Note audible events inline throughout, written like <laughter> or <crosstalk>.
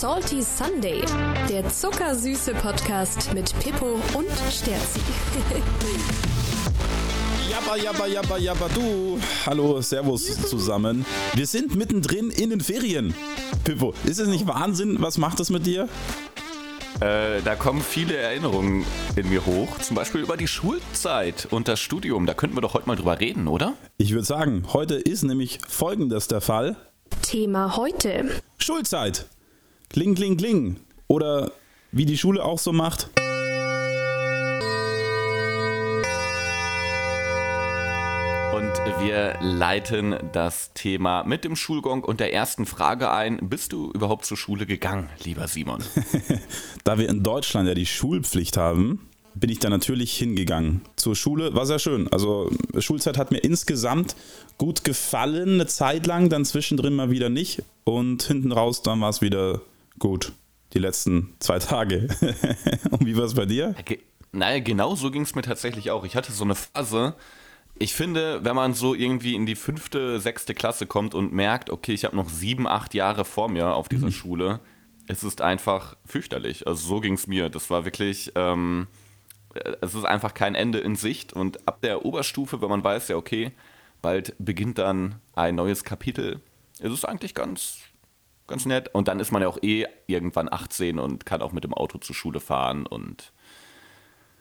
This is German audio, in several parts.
Salty Sunday, der zuckersüße Podcast mit Pippo und Sterzi. Jabba, jabba, jabba, jabba, du. Hallo, Servus zusammen. Wir sind mittendrin in den Ferien. Pippo, ist es nicht Wahnsinn? Was macht das mit dir? Äh, da kommen viele Erinnerungen in mir hoch, zum Beispiel über die Schulzeit und das Studium. Da könnten wir doch heute mal drüber reden, oder? Ich würde sagen, heute ist nämlich folgendes der Fall. Thema heute. Schulzeit. Kling, kling, kling. Oder wie die Schule auch so macht. Und wir leiten das Thema mit dem Schulgong und der ersten Frage ein. Bist du überhaupt zur Schule gegangen, lieber Simon? <laughs> da wir in Deutschland ja die Schulpflicht haben, bin ich da natürlich hingegangen. Zur Schule war sehr schön. Also Schulzeit hat mir insgesamt gut gefallen, eine Zeit lang, dann zwischendrin mal wieder nicht. Und hinten raus, dann war es wieder gut. Die letzten zwei Tage. <laughs> Und wie war es bei dir? Naja, genau so ging es mir tatsächlich auch. Ich hatte so eine Phase, ich finde, wenn man so irgendwie in die fünfte, sechste Klasse kommt und merkt, okay, ich habe noch sieben, acht Jahre vor mir auf dieser mhm. Schule, es ist einfach fürchterlich. Also so ging es mir. Das war wirklich, ähm, es ist einfach kein Ende in Sicht. Und ab der Oberstufe, wenn man weiß, ja, okay, bald beginnt dann ein neues Kapitel, ist es eigentlich ganz, ganz nett. Und dann ist man ja auch eh irgendwann 18 und kann auch mit dem Auto zur Schule fahren und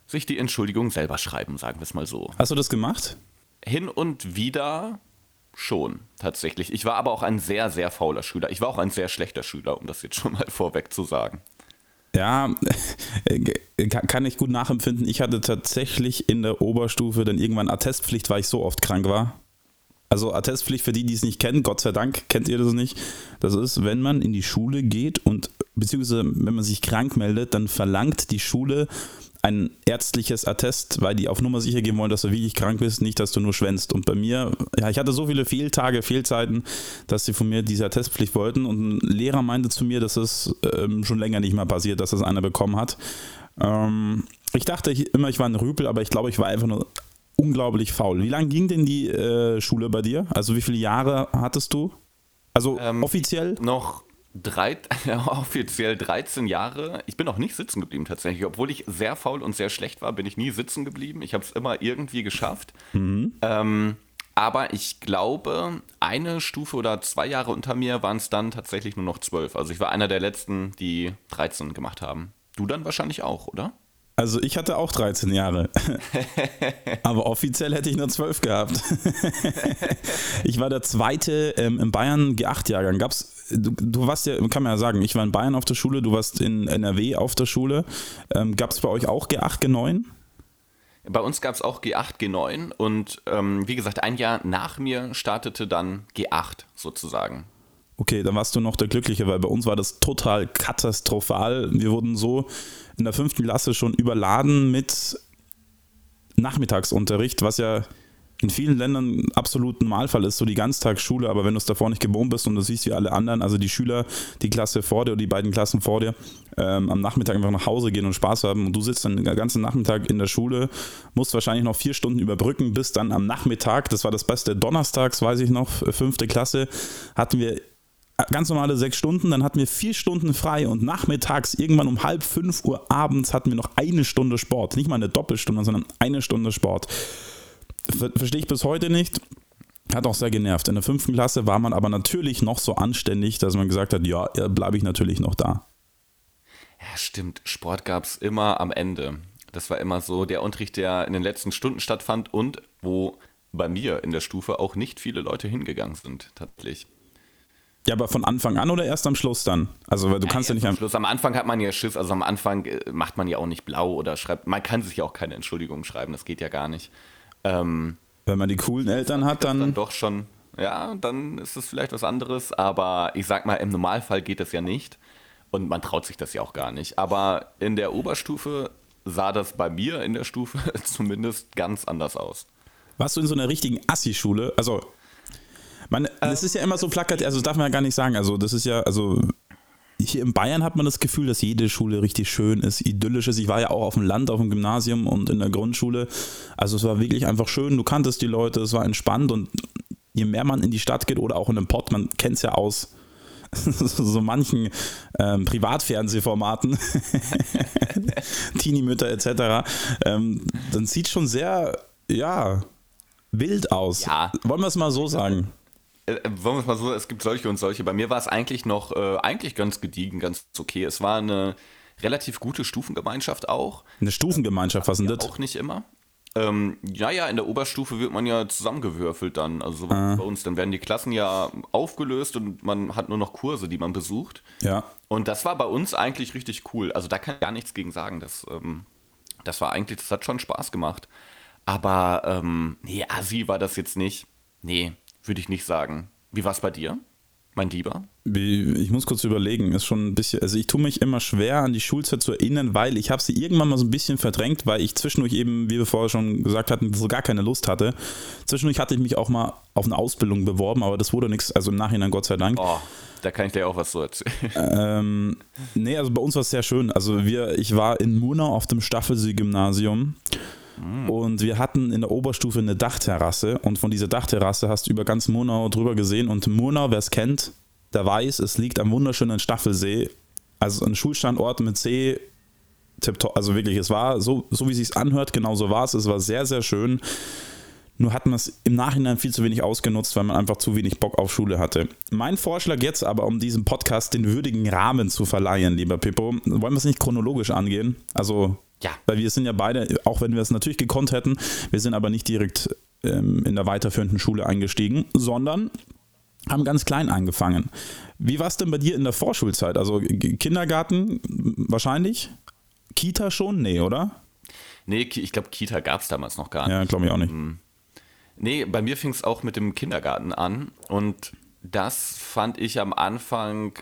sich die Entschuldigung selber schreiben, sagen wir es mal so. Hast du das gemacht? Hin und wieder schon, tatsächlich. Ich war aber auch ein sehr, sehr fauler Schüler. Ich war auch ein sehr schlechter Schüler, um das jetzt schon mal <laughs> vorweg zu sagen. Ja, kann ich gut nachempfinden. Ich hatte tatsächlich in der Oberstufe dann irgendwann Attestpflicht, weil ich so oft krank war. Also Attestpflicht für die, die es nicht kennen, Gott sei Dank kennt ihr das nicht. Das ist, wenn man in die Schule geht und beziehungsweise wenn man sich krank meldet, dann verlangt die Schule ein ärztliches Attest, weil die auf Nummer sicher gehen wollen, dass du wirklich krank bist, nicht, dass du nur schwänzt. Und bei mir, ja, ich hatte so viele Fehltage, Fehlzeiten, dass sie von mir diese Attestpflicht wollten. Und ein Lehrer meinte zu mir, dass es ähm, schon länger nicht mehr passiert, dass das einer bekommen hat. Ähm, ich dachte ich, immer, ich war ein Rüpel, aber ich glaube, ich war einfach nur unglaublich faul. Wie lange ging denn die äh, Schule bei dir? Also wie viele Jahre hattest du? Also ähm, offiziell? Noch drei, <laughs> offiziell 13 Jahre. Ich bin auch nicht sitzen geblieben tatsächlich. Obwohl ich sehr faul und sehr schlecht war, bin ich nie sitzen geblieben. Ich habe es immer irgendwie geschafft. Mhm. Ähm, aber ich glaube, eine Stufe oder zwei Jahre unter mir waren es dann tatsächlich nur noch zwölf. Also ich war einer der letzten, die 13 gemacht haben. Du dann wahrscheinlich auch, oder? Also ich hatte auch 13 Jahre. <laughs> Aber offiziell hätte ich nur 12 gehabt. <laughs> ich war der zweite ähm, im Bayern G8-Jahrgang. Gab's du, du warst ja, kann man ja sagen, ich war in Bayern auf der Schule, du warst in NRW auf der Schule. Ähm, gab es bei euch auch G8, G9? Bei uns gab es auch G8, G9 und ähm, wie gesagt, ein Jahr nach mir startete dann G8 sozusagen. Okay, dann warst du noch der Glückliche, weil bei uns war das total katastrophal. Wir wurden so in der fünften Klasse schon überladen mit Nachmittagsunterricht, was ja in vielen Ländern absolut Normalfall ist, so die Ganztagsschule, aber wenn du es davor nicht gewohnt bist und du siehst wie alle anderen, also die Schüler, die Klasse vor dir oder die beiden Klassen vor dir, ähm, am Nachmittag einfach nach Hause gehen und Spaß haben und du sitzt dann den ganzen Nachmittag in der Schule, musst wahrscheinlich noch vier Stunden überbrücken, bis dann am Nachmittag, das war das Beste, donnerstags, weiß ich noch, fünfte Klasse, hatten wir ganz normale sechs Stunden, dann hatten wir vier Stunden frei und nachmittags irgendwann um halb fünf Uhr abends hatten wir noch eine Stunde Sport. Nicht mal eine Doppelstunde, sondern eine Stunde Sport. Ver Verstehe ich bis heute nicht. Hat auch sehr genervt. In der fünften Klasse war man aber natürlich noch so anständig, dass man gesagt hat, ja, bleibe ich natürlich noch da. Ja, stimmt. Sport gab es immer am Ende. Das war immer so der Unterricht, der in den letzten Stunden stattfand und wo bei mir in der Stufe auch nicht viele Leute hingegangen sind, tatsächlich. Ja, aber von Anfang an oder erst am Schluss dann? Also, weil du ja, kannst ja nicht am Schluss. Am Anfang hat man ja Schiss, also am Anfang äh, macht man ja auch nicht blau oder schreibt. Man kann sich ja auch keine Entschuldigung schreiben, das geht ja gar nicht. Ähm, Wenn man die coolen Eltern hat, dann. dann doch schon, ja, dann ist es vielleicht was anderes, aber ich sag mal, im Normalfall geht das ja nicht und man traut sich das ja auch gar nicht. Aber in der Oberstufe sah das bei mir in der Stufe <laughs> zumindest ganz anders aus. Warst du in so einer richtigen Assi-Schule? Also, man, das ist ja immer so plakativ, also das darf man ja gar nicht sagen. Also, das ist ja, also hier in Bayern hat man das Gefühl, dass jede Schule richtig schön ist, idyllisch ist. Ich war ja auch auf dem Land, auf dem Gymnasium und in der Grundschule. Also es war wirklich einfach schön. Du kanntest die Leute, es war entspannt und je mehr man in die Stadt geht oder auch in den Pott, man kennt es ja aus <laughs> so manchen ähm, Privatfernsehformaten, <laughs> Teenie-Mütter etc., ähm, dann sieht schon sehr, ja, wild aus. Ja. Wollen wir es mal so sagen? Äh, wollen wir es mal so, es gibt solche und solche. Bei mir war es eigentlich noch, äh, eigentlich ganz gediegen, ganz okay. Es war eine relativ gute Stufengemeinschaft auch. Eine Stufengemeinschaft, was sind ja, das? Auch nicht immer. Ähm, ja, ja, in der Oberstufe wird man ja zusammengewürfelt dann. Also so Ah. bei uns, dann werden die Klassen ja aufgelöst und man hat nur noch Kurse, die man besucht. Ja. Und das war bei uns eigentlich richtig cool. Also da kann ich gar nichts gegen sagen. Das, ähm, das war eigentlich, das hat schon Spaß gemacht. Aber ähm, nee, Asi war das jetzt nicht. Nee, würde ich nicht sagen. Wie war es bei dir, mein Lieber? Ich muss kurz überlegen, ist schon ein bisschen, also ich tue mich immer schwer an die Schulzeit zu erinnern, weil ich habe sie irgendwann mal so ein bisschen verdrängt, weil ich zwischendurch eben, wie wir vorher schon gesagt hatten, so gar keine Lust hatte. Zwischendurch hatte ich mich auch mal auf eine Ausbildung beworben, aber das wurde nichts, also im Nachhinein Gott sei Dank. Oh, da kann ich dir auch was so erzählen. <laughs> Ähm, nee, also bei uns war es sehr schön. Also wir, ich war in Murnau auf dem Staffelsee-Gymnasium und wir hatten in der Oberstufe eine Dachterrasse und von dieser Dachterrasse hast du über ganz Murnau drüber gesehen und Murnau, wer es kennt, der weiß, es liegt am wunderschönen Staffelsee, also ein Schulstandort mit See, also wirklich, es war so, so wie es sich anhört, genau so war es, es war sehr, sehr schön. Nur hat man es im Nachhinein viel zu wenig ausgenutzt, weil man einfach zu wenig Bock auf Schule hatte. Mein Vorschlag jetzt aber, um diesem Podcast den würdigen Rahmen zu verleihen, lieber Pippo, wollen wir es nicht chronologisch angehen? Also, Ja. weil wir sind ja beide, auch wenn wir es natürlich gekonnt hätten, wir sind aber nicht direkt ähm, in der weiterführenden Schule eingestiegen, sondern haben ganz klein angefangen. Wie war es denn bei dir in der Vorschulzeit? Also Kindergarten wahrscheinlich? Kita schon? Nee, oder? Nee, ich glaube, Kita gab es damals noch gar nicht. Ja, glaube ich auch nicht. Nee, bei mir fing es auch mit dem Kindergarten an und das fand ich am Anfang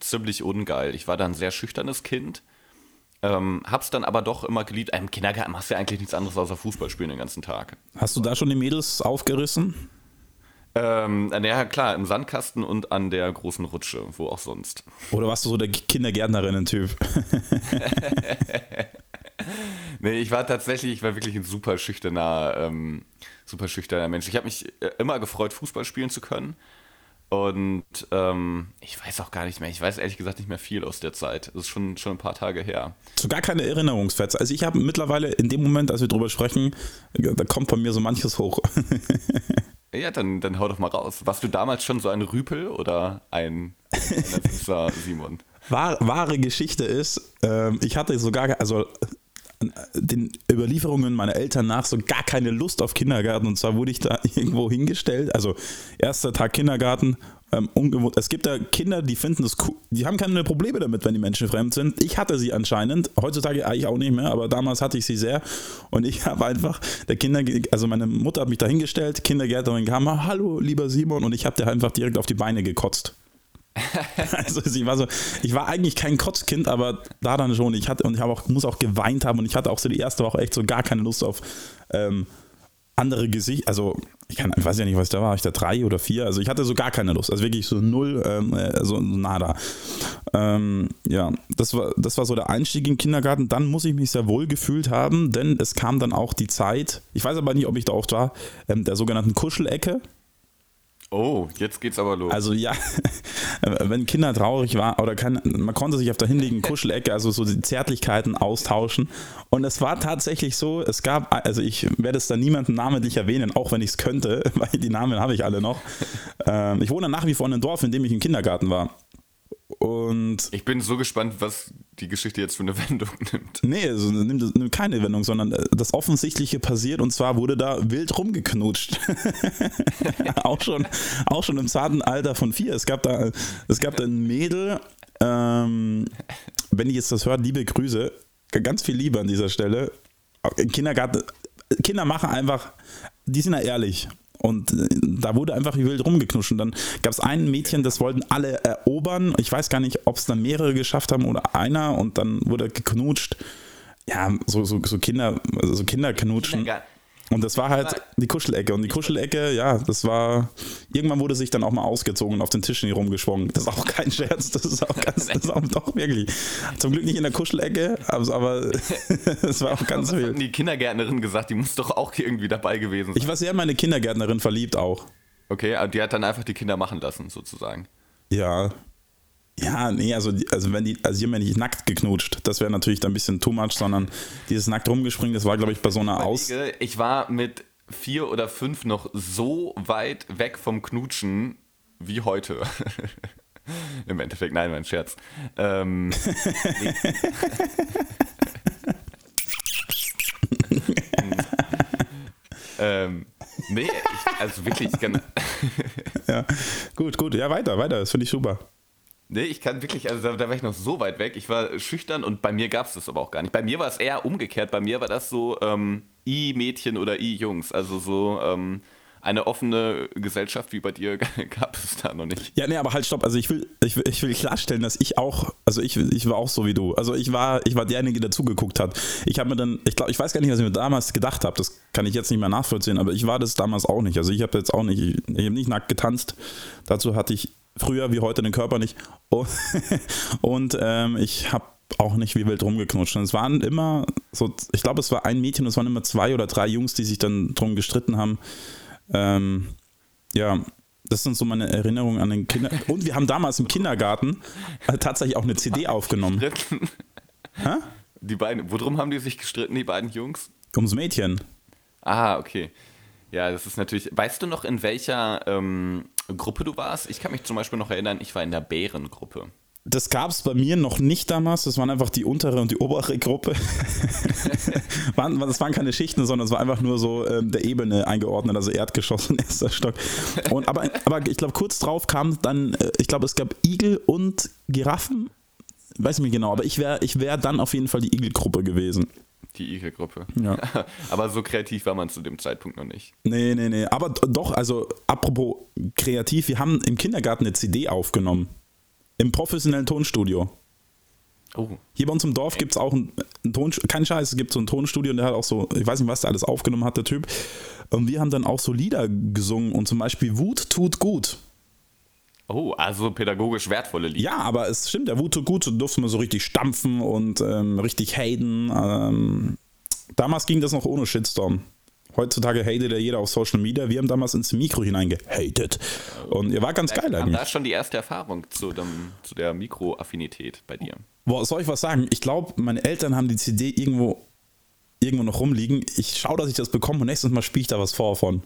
ziemlich ungeil. Ich war da ein sehr schüchternes Kind, ähm, hab's dann aber doch immer geliebt. Im Kindergarten machst du ja eigentlich nichts anderes außer Fußball spielen den ganzen Tag. Hast du da schon die Mädels aufgerissen? Ähm, ja, klar, im Sandkasten und an der großen Rutsche, wo auch sonst. Oder warst du so der Kindergärtnerinnen-Typ? <laughs> Nee, ich war tatsächlich, ich war wirklich ein super schüchterner, ähm, super schüchterner Mensch. Ich habe mich äh, immer gefreut, Fußball spielen zu können. Und ähm, ich weiß auch gar nicht mehr, ich weiß ehrlich gesagt nicht mehr viel aus der Zeit. Das ist schon, schon ein paar Tage her. So gar keine Erinnerungsfetze. Also ich habe mittlerweile in dem Moment, als wir drüber sprechen, da kommt bei mir so manches hoch. <laughs> Ja, dann, dann hau doch mal raus. Warst du damals schon so ein Rüpel oder ein, <laughs> Simon? Wahr, wahre Geschichte ist, ähm, ich hatte sogar, also äh, den Überlieferungen meiner Eltern nach so gar keine Lust auf Kindergarten. Und zwar wurde ich da <laughs> irgendwo hingestellt, also erster Tag Kindergarten, ähm, ungewohnt. Es gibt da Kinder, die finden das cool, die haben keine Probleme damit, wenn die Menschen fremd sind. Ich hatte sie anscheinend, heutzutage eigentlich auch nicht mehr, aber damals hatte ich sie sehr. Und ich <laughs> habe einfach, der Kinder, also meine Mutter hat mich da hingestellt, Kindergärtnerin kam, hallo lieber Simon. Und ich habe der einfach direkt auf die Beine gekotzt. <laughs> Also sie war so, ich war eigentlich kein Kotzkind, aber da dann schon. Ich hatte und ich habe auch muss auch geweint haben und ich hatte auch so die erste Woche echt so gar keine Lust auf ähm, andere Gesicht. Also ich, kann, ich weiß ja nicht, was ich da war. Ich da drei oder vier. Also ich hatte so gar keine Lust. Also wirklich so null, ähm, äh, so nada. Ähm, ja, das war das war so der Einstieg in den Kindergarten. Dann muss ich mich sehr wohl gefühlt haben, denn es kam dann auch die Zeit. Ich weiß aber nicht, ob ich da auch war, ähm, der sogenannten Kuschelecke. Oh, jetzt geht's aber los. Also ja, <laughs> wenn Kinder traurig waren oder kann, man konnte sich auf der hinliegenden Kuschelecke, also so die Zärtlichkeiten austauschen. Und es war tatsächlich so, es gab, also ich werde es da niemanden namentlich erwähnen, auch wenn ich es könnte, <laughs> weil die Namen habe ich alle noch. Ähm, ich wohne nach wie vor in einem Dorf, in dem ich im Kindergarten war. Und ich bin so gespannt, was die Geschichte jetzt für eine <laughs> Wendung nimmt. Nee, also nimmt, nimmt keine Wendung, sondern äh, das Offensichtliche passiert und zwar wurde da wild rumgeknutscht. <laughs> auch, schon, auch schon im zarten Alter von vier. Es gab da, es gab da ein Mädel, ähm, wenn ihr jetzt das hört, liebe Grüße, ganz viel Liebe an dieser Stelle. Im Kindergarten, Kinder machen einfach, die sind ja ehrlich. Und äh, da wurde einfach wild rumgeknutscht. Und dann gab es ein Mädchen, das wollten alle erobern. Ich weiß gar nicht, ob es dann mehrere geschafft haben oder einer. Und dann wurde geknutscht. Ja, so, so, so Kinder, so Kinderknutschen. Kindergarten. Und das war halt die Kuschelecke. Und die Kuschelecke, ja, das war. Irgendwann wurde sich dann auch mal ausgezogen und auf den Tischen rumgeschwungen. Das ist auch kein Scherz. Das ist auch ganz. Das ist auch doch wirklich. Zum Glück nicht in der Kuschelecke, aber, <laughs> es war auch ganz Was wild. die Kindergärtnerin gesagt? Die muss doch auch irgendwie dabei gewesen sein. Ich war sehr in meine Kindergärtnerin verliebt auch. Okay, aber die hat dann einfach die Kinder machen lassen, sozusagen. Ja. Ja, nee, also, also wenn die, also die haben ja nicht nackt geknutscht. Das wäre natürlich dann ein bisschen too much, sondern dieses nackt rumgespringen, das war, glaube ich, bei so einer Aus. Ich war mit vier oder fünf noch so weit weg vom Knutschen wie heute. <laughs> Im Endeffekt, nein, mein Scherz. Ähm, nee. <laughs> ähm, nee, ich, also wirklich, ich kann. <laughs> ja, gut, gut, ja, weiter, weiter, das finde ich super. Nee, ich kann wirklich, also da, da, war ich noch so weit weg. Ich war schüchtern und bei mir gab es das aber auch gar nicht. Bei mir war es eher umgekehrt. Bei mir war das so ähm, I-Mädchen oder I-Jungs. Also so ähm, eine offene Gesellschaft wie bei dir <laughs> gab es da noch nicht. Ja, nee, aber halt stopp. Also ich will, ich ich will klarstellen, dass ich auch, also ich, ich war auch so wie du. Also ich war, ich war derjenige, der zugeguckt hat. Ich habe mir dann, ich glaube, ich weiß gar nicht, was ich mir damals gedacht habe. Das kann ich jetzt nicht mehr nachvollziehen, aber ich war das damals auch nicht. Also ich habe jetzt auch nicht, ich, ich habe nicht nackt getanzt. Dazu hatte ich früher wie heute den Körper nicht. Und, <laughs> und ähm, ich habe auch nicht wie wild rumgeknutscht. Und es waren immer so, ich glaube, es war ein Mädchen, es waren immer zwei oder drei Jungs, die sich dann drum gestritten haben. Ähm, ja, das sind so meine Erinnerungen an den Kinder. <laughs> Und wir haben damals im Kindergarten äh, tatsächlich auch eine CD aufgenommen. Hä? Die beiden, worum haben die sich gestritten, die beiden Jungs? Ums Mädchen. Ah, okay. Ja, das ist natürlich. Weißt du noch, in welcher ähm, Gruppe du warst? Ich kann mich zum Beispiel noch erinnern, ich war in der Bärengruppe. Das gab es bei mir noch nicht damals. Das waren einfach die untere und die obere Gruppe. <laughs> das waren keine Schichten, sondern es war einfach nur so ähm, der Ebene eingeordnet, also Erdgeschoss und <laughs> erster Stock. Und, aber, aber ich glaube, kurz drauf kam dann, äh, ich glaube, es gab Igel und Giraffen. Weiß nicht genau, aber ich wäre ich wär dann auf jeden Fall die Igelgruppe gewesen. Die Igel-Gruppe. Ja. <laughs> Aber so kreativ war man zu dem Zeitpunkt noch nicht. Nee, nee, nee. Aber doch, also apropos kreativ, wir haben im Kindergarten eine CD aufgenommen. Im professionellen Tonstudio. Oh. Hier bei uns im Dorf gibt es auch ein, ein Tonstudio, kein Scheiß, es gibt so ein Tonstudio und der hat auch so, ich weiß nicht, was der alles aufgenommen hat, der Typ. Und wir haben dann auch so Lieder gesungen und zum Beispiel Wut tut gut. Oh, also pädagogisch wertvolle Lieder. Ja, aber es stimmt, der Wut tut gut, durfte man so richtig stampfen und ähm, richtig haten. Ähm, damals ging das noch ohne Shitstorm. Heutzutage hatet ja jeder auf Social Media. Wir haben damals ins Mikro hineingehatet. Und ihr war ganz geil eigentlich. Da ist schon die erste Erfahrung zu, dem, zu der Mikroaffinität bei dir. Boah, soll ich was sagen? Ich glaube, meine Eltern haben die CD irgendwo, irgendwo noch rumliegen. Ich schaue, dass ich das bekomme und nächstes Mal spiele ich da was vor von.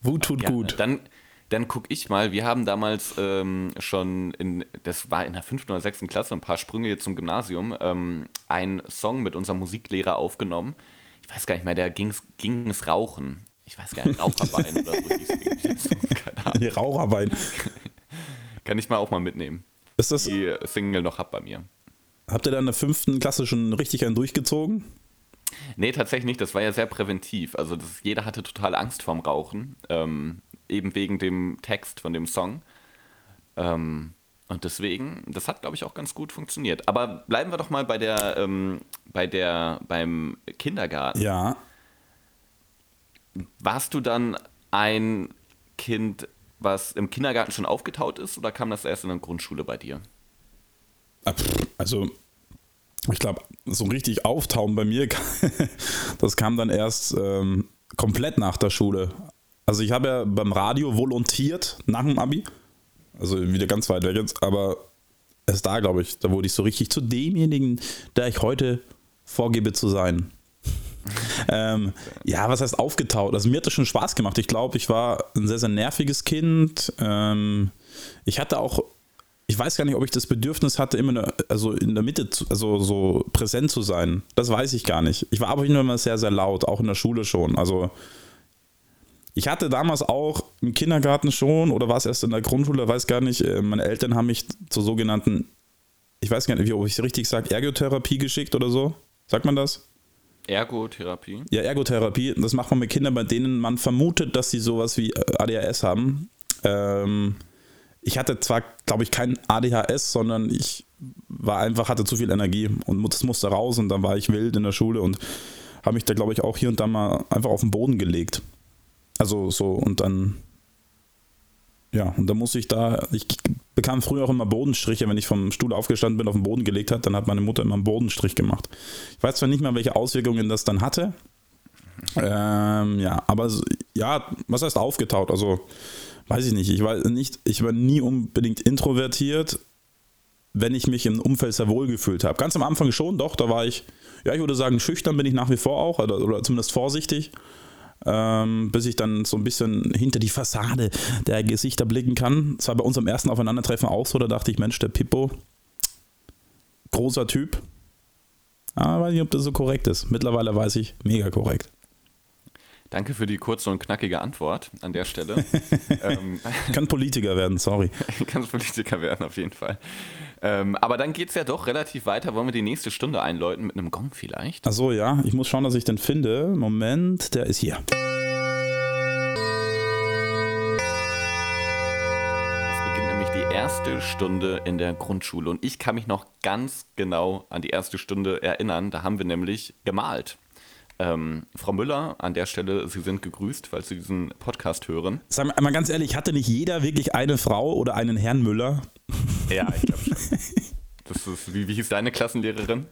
Wut tut ja, gut. Dann, dann gucke ich mal. Wir haben damals ähm, schon, in, das war in der fünften oder sechsten Klasse, ein paar Sprünge jetzt zum Gymnasium, ähm, einen Song mit unserem Musiklehrer aufgenommen. Ich weiß gar nicht mehr, der ging es Rauchen. Ich weiß gar nicht, Raucherbein oder so hieß Die <laughs> Raucherbein. <laughs> Kann ich mal auch mal mitnehmen. Ist das die Single noch hab bei mir. Habt ihr dann in der fünften Klasse schon richtig einen durchgezogen? Nee, tatsächlich nicht. Das war ja sehr präventiv. Also das, jeder hatte total Angst vorm Rauchen. Ähm, eben wegen dem Text von dem Song. Ähm, und deswegen, das hat, glaube ich, auch ganz gut funktioniert. Aber bleiben wir doch mal bei der, ähm, bei der, beim Kindergarten. Ja. Warst du dann ein Kind, was im Kindergarten schon aufgetaut ist, oder kam das erst in der Grundschule bei dir? Also, ich glaube, so richtig auftauen bei mir, <laughs> das kam dann erst ähm, komplett nach der Schule. Also ich habe ja beim Radio volontiert nach dem Abi. Also wieder ganz weit weg jetzt, aber es da, glaube ich, da wurde ich so richtig zu demjenigen, der ich heute vorgebe zu sein. <laughs> ähm, ja, was heißt aufgetaut? Also mir hat das schon Spaß gemacht. Ich glaube, ich war ein sehr, sehr nerviges Kind. Ähm, ich hatte auch, ich weiß gar nicht, ob ich das Bedürfnis hatte, immer eine, also in der Mitte, zu, also so präsent zu sein. Das weiß ich gar nicht. Ich war aber immer sehr, sehr laut, auch in der Schule schon. Also ich hatte damals auch im Kindergarten schon oder war es erst in der Grundschule, weiß gar nicht. Äh, meine Eltern haben mich zur sogenannten, ich weiß gar nicht, ob ich es richtig sage, Ergotherapie geschickt oder so. Sagt man das? Ergotherapie? Ja, Ergotherapie. Das macht man mit Kindern, bei denen man vermutet, dass sie sowas wie äh, ADHS haben. Ähm, ich hatte zwar, glaube ich, kein ADHS, sondern ich war einfach, hatte zu viel Energie und das musste raus und dann war ich wild in der Schule und habe mich da, glaube ich, auch hier und da mal einfach auf den Boden gelegt. Also so und dann, ja, und dann muss ich da, ich bekam früher auch immer Bodenstriche, wenn ich vom Stuhl aufgestanden bin, auf den Boden gelegt hat, dann hat meine Mutter immer einen Bodenstrich gemacht. Ich weiß zwar nicht mehr, welche Auswirkungen das dann hatte. Ähm, ja, aber ja, was heißt aufgetaut? Also, weiß ich nicht. Ich war nicht, ich war nie unbedingt introvertiert, wenn ich mich im Umfeld sehr wohl gefühlt habe. Ganz am Anfang schon, doch, da war ich, ja, ich würde sagen, schüchtern bin ich nach wie vor auch, oder, oder zumindest vorsichtig. Ähm, bis ich dann so ein bisschen hinter die Fassade der Gesichter blicken kann. Das war bei unserem ersten Aufeinandertreffen auch so, da dachte ich, Mensch, der Pippo, großer Typ. Aber weiß nicht, ob das so korrekt ist. Mittlerweile weiß ich, mega korrekt. Danke für die kurze und knackige Antwort an der Stelle. <laughs> ähm, kann Politiker werden, sorry. <laughs> kann Politiker werden, auf jeden Fall. Ähm, aber dann geht es ja doch relativ weiter. Wollen wir die nächste Stunde einläuten mit einem Gong vielleicht? Achso, ja. Ich muss schauen, dass ich den finde. Moment, der ist hier. Es beginnt nämlich die erste Stunde in der Grundschule. Und ich kann mich noch ganz genau an die erste Stunde erinnern. Da haben wir nämlich gemalt. Ähm, Frau Müller, an der Stelle, Sie sind gegrüßt, falls Sie diesen Podcast hören. Sag mal, ganz ehrlich, hatte nicht jeder wirklich eine Frau oder einen Herrn Müller? Ja, ich glaube schon. <laughs> Das ist, wie, wie hieß deine Klassenlehrerin?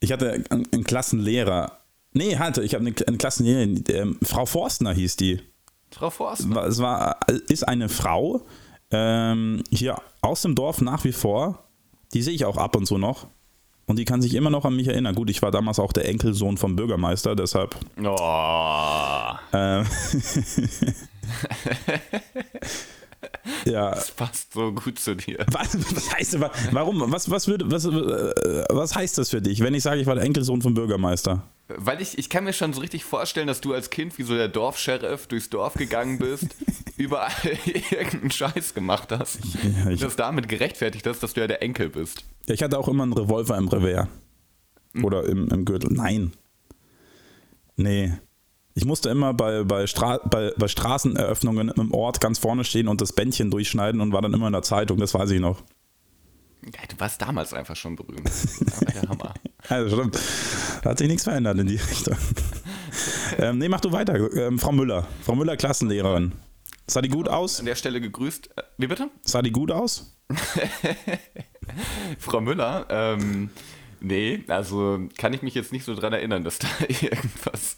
Ich hatte einen, einen Klassenlehrer. Nee, hatte, ich habe eine, eine Klassenlehrerin. Ähm, Frau Forstner hieß die. Frau Forstner? Es war, ist eine Frau ähm, hier aus dem Dorf nach wie vor. Die sehe ich auch ab und zu noch. Und die kann sich immer noch an mich erinnern. Gut, ich war damals auch der Enkelsohn vom Bürgermeister, deshalb. Oh. Äh, <laughs> <laughs> <laughs> ja. <laughs> Das passt so gut zu dir. <laughs> Was, was heißt warum? Was, was, würde, was, äh, was heißt das für dich, wenn ich sage, ich war der Enkelsohn vom Bürgermeister? Weil ich, ich kann mir schon so richtig vorstellen, dass du als Kind wie so der Dorfscheriff durchs Dorf gegangen bist, <laughs> überall irgendeinen Scheiß gemacht hast. Ja, und das damit gerechtfertigt hast, dass du ja der Enkel bist. Ja, ich hatte auch immer einen Revolver im Revers. Hm. Oder im, im Gürtel. Nein. Nee. Ich musste immer bei, bei, Stra bei, bei Straßeneröffnungen im Ort ganz vorne stehen und das Bändchen durchschneiden und war dann immer in der Zeitung, das weiß ich noch. Ja, du warst damals einfach schon berühmt. Der Hammer. <laughs> Ja, stimmt. Da hat sich nichts verändert in die Richtung. <laughs> ähm, nee, mach du weiter. Ähm, Frau Müller. Frau Müller, Klassenlehrerin. Sah die gut aus? An der Stelle gegrüßt. Äh, wie bitte? Sah die gut aus? <laughs> Frau Müller, ähm, nee, also kann ich mich jetzt nicht so dran erinnern, dass <laughs> da irgendwas,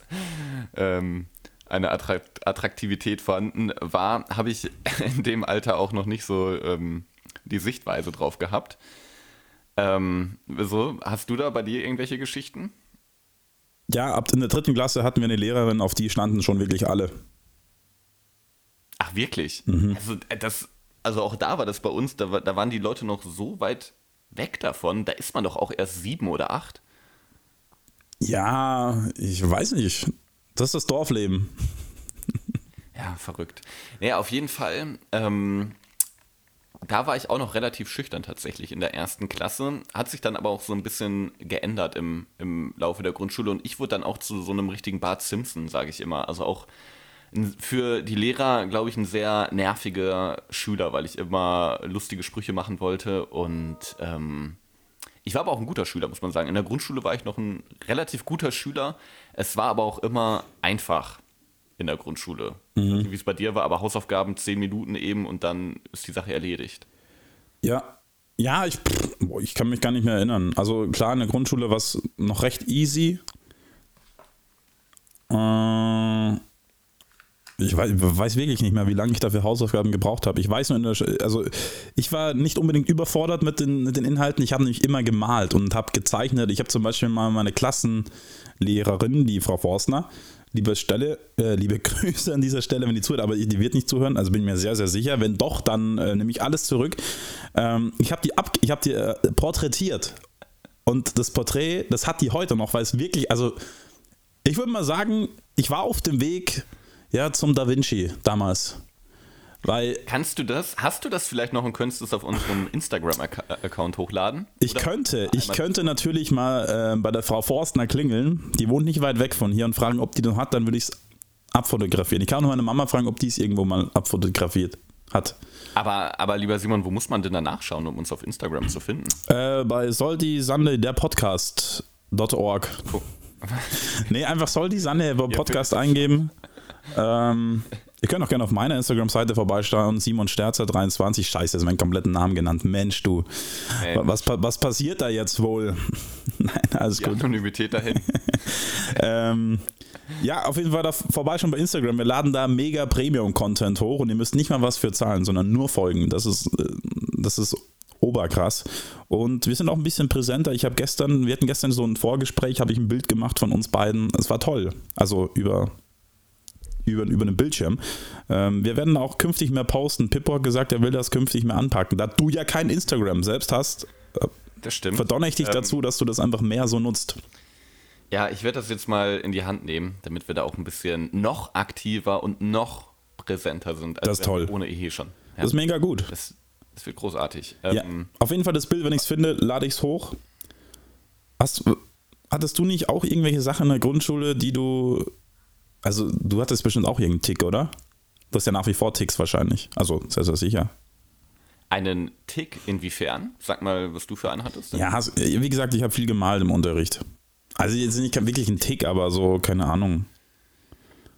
ähm, eine Attraktivität vorhanden war. Habe ich <laughs> in dem Alter auch noch nicht so ähm, die Sichtweise drauf gehabt. Ähm, so, hast du da bei dir irgendwelche Geschichten? Ja, ab in der dritten Klasse hatten wir eine Lehrerin, auf die standen schon wirklich alle. Ach, wirklich? Mhm. Also, äh, das, also auch da war das bei uns, da, da waren die Leute noch so weit weg davon, da ist man doch auch erst sieben oder acht. Ja, ich weiß nicht. Das ist das Dorfleben. <laughs> Ja, verrückt. Naja, auf jeden Fall. Ähm, da war ich auch noch relativ schüchtern tatsächlich in der ersten Klasse. Hat sich dann aber auch so ein bisschen geändert im, im Laufe der Grundschule und ich wurde dann auch zu so einem richtigen Bart Simpson, sage ich immer. Also auch für die Lehrer, glaube ich, ein sehr nerviger Schüler, weil ich immer lustige Sprüche machen wollte und ähm, ich war aber auch ein guter Schüler, muss man sagen. In der Grundschule war ich noch ein relativ guter Schüler. Es war aber auch immer einfach in der Grundschule. Mhm. Wie es bei dir war, aber Hausaufgaben zehn Minuten eben und dann ist die Sache erledigt. Ja. Ja, ich, ich kann mich gar nicht mehr erinnern. Also klar, in der Grundschule war es noch recht easy. Äh, ich weiß, weiß, wirklich nicht mehr, wie lange ich dafür Hausaufgaben gebraucht habe. Ich weiß nur, der, also ich war nicht unbedingt überfordert mit den, mit den Inhalten. Ich habe nämlich immer gemalt und habe gezeichnet. Ich habe zum Beispiel mal meine Klassenlehrerin, die Frau Forstner, liebe Stelle, äh, liebe <laughs> Grüße an dieser Stelle, wenn die zuhört, aber die wird nicht zuhören, also bin ich mir sehr, sehr sicher. Wenn doch, dann äh, nehme ich alles zurück. Ähm, ich habe die, ab, ich hab die äh, porträtiert und das Porträt, das hat die heute noch, weil es wirklich, also ich würde mal sagen, ich war auf dem Weg ja, zum Da Vinci damals. Weil Kannst du das? Hast du das vielleicht noch und könntest du es auf unserem Instagram-Account hochladen? Ich Oder? könnte, ich könnte natürlich mal äh, bei der Frau Forstner klingeln. Die wohnt nicht weit weg von hier und fragen, ob die das hat, dann würde ich es abfotografieren. Ich kann auch meine Mama fragen, ob die es irgendwo mal abfotografiert hat. Aber, aber lieber Simon, wo muss man denn da nachschauen, um uns auf Instagram zu finden? Äh, bei Soldi Sande der Podcast.org. Oh. nee, einfach Soldi Sande Podcast eingeben. Ähm, Ihr könnt auch gerne auf meiner Instagram-Seite vorbeischauen, Simon Sterzer 23. Scheiße, ist mein kompletten Namen genannt. Mensch, du. Mensch. Was, was passiert da jetzt wohl? <laughs> Nein, alles Die gut. Anonymität dahin. <laughs> ähm, ja, auf jeden Fall da vorbeischauen bei Instagram. Wir laden da mega Premium-Content hoch und ihr müsst nicht mal was für zahlen, sondern nur folgen. Das ist, äh, das ist oberkrass. Und wir sind auch ein bisschen präsenter. Ich habe gestern, wir hatten gestern so ein Vorgespräch, habe ich ein Bild gemacht von uns beiden. Es war toll. Also über über, über einen Bildschirm. Ähm, wir werden auch künftig mehr posten. Pippo hat gesagt, er will das künftig mehr anpacken. Da du ja kein Instagram selbst hast, äh, Das stimmt. verdonner ich dich Ähm, dazu, dass du das einfach mehr so nutzt. Ja, ich werde das jetzt mal in die Hand nehmen, damit wir da auch ein bisschen noch aktiver und noch präsenter sind. als Das ist toll. Ohne eh schon. Ja, Das ist mega gut. das, das wird großartig. Ja, Ähm, auf jeden Fall das Bild, wenn ich es finde, lade ich es hoch. Hast, hattest du nicht auch irgendwelche Sachen in der Grundschule, die du. Also, du hattest bestimmt auch irgendeinen Tick, oder? Du hast ja nach wie vor Ticks wahrscheinlich. Also, sehr, sehr sicher. Einen Tick inwiefern? Sag mal, was du für einen hattest. Ja, hast, wie gesagt, ich habe viel gemalt im Unterricht. Also, jetzt nicht wirklich ein Tick, aber so, keine Ahnung.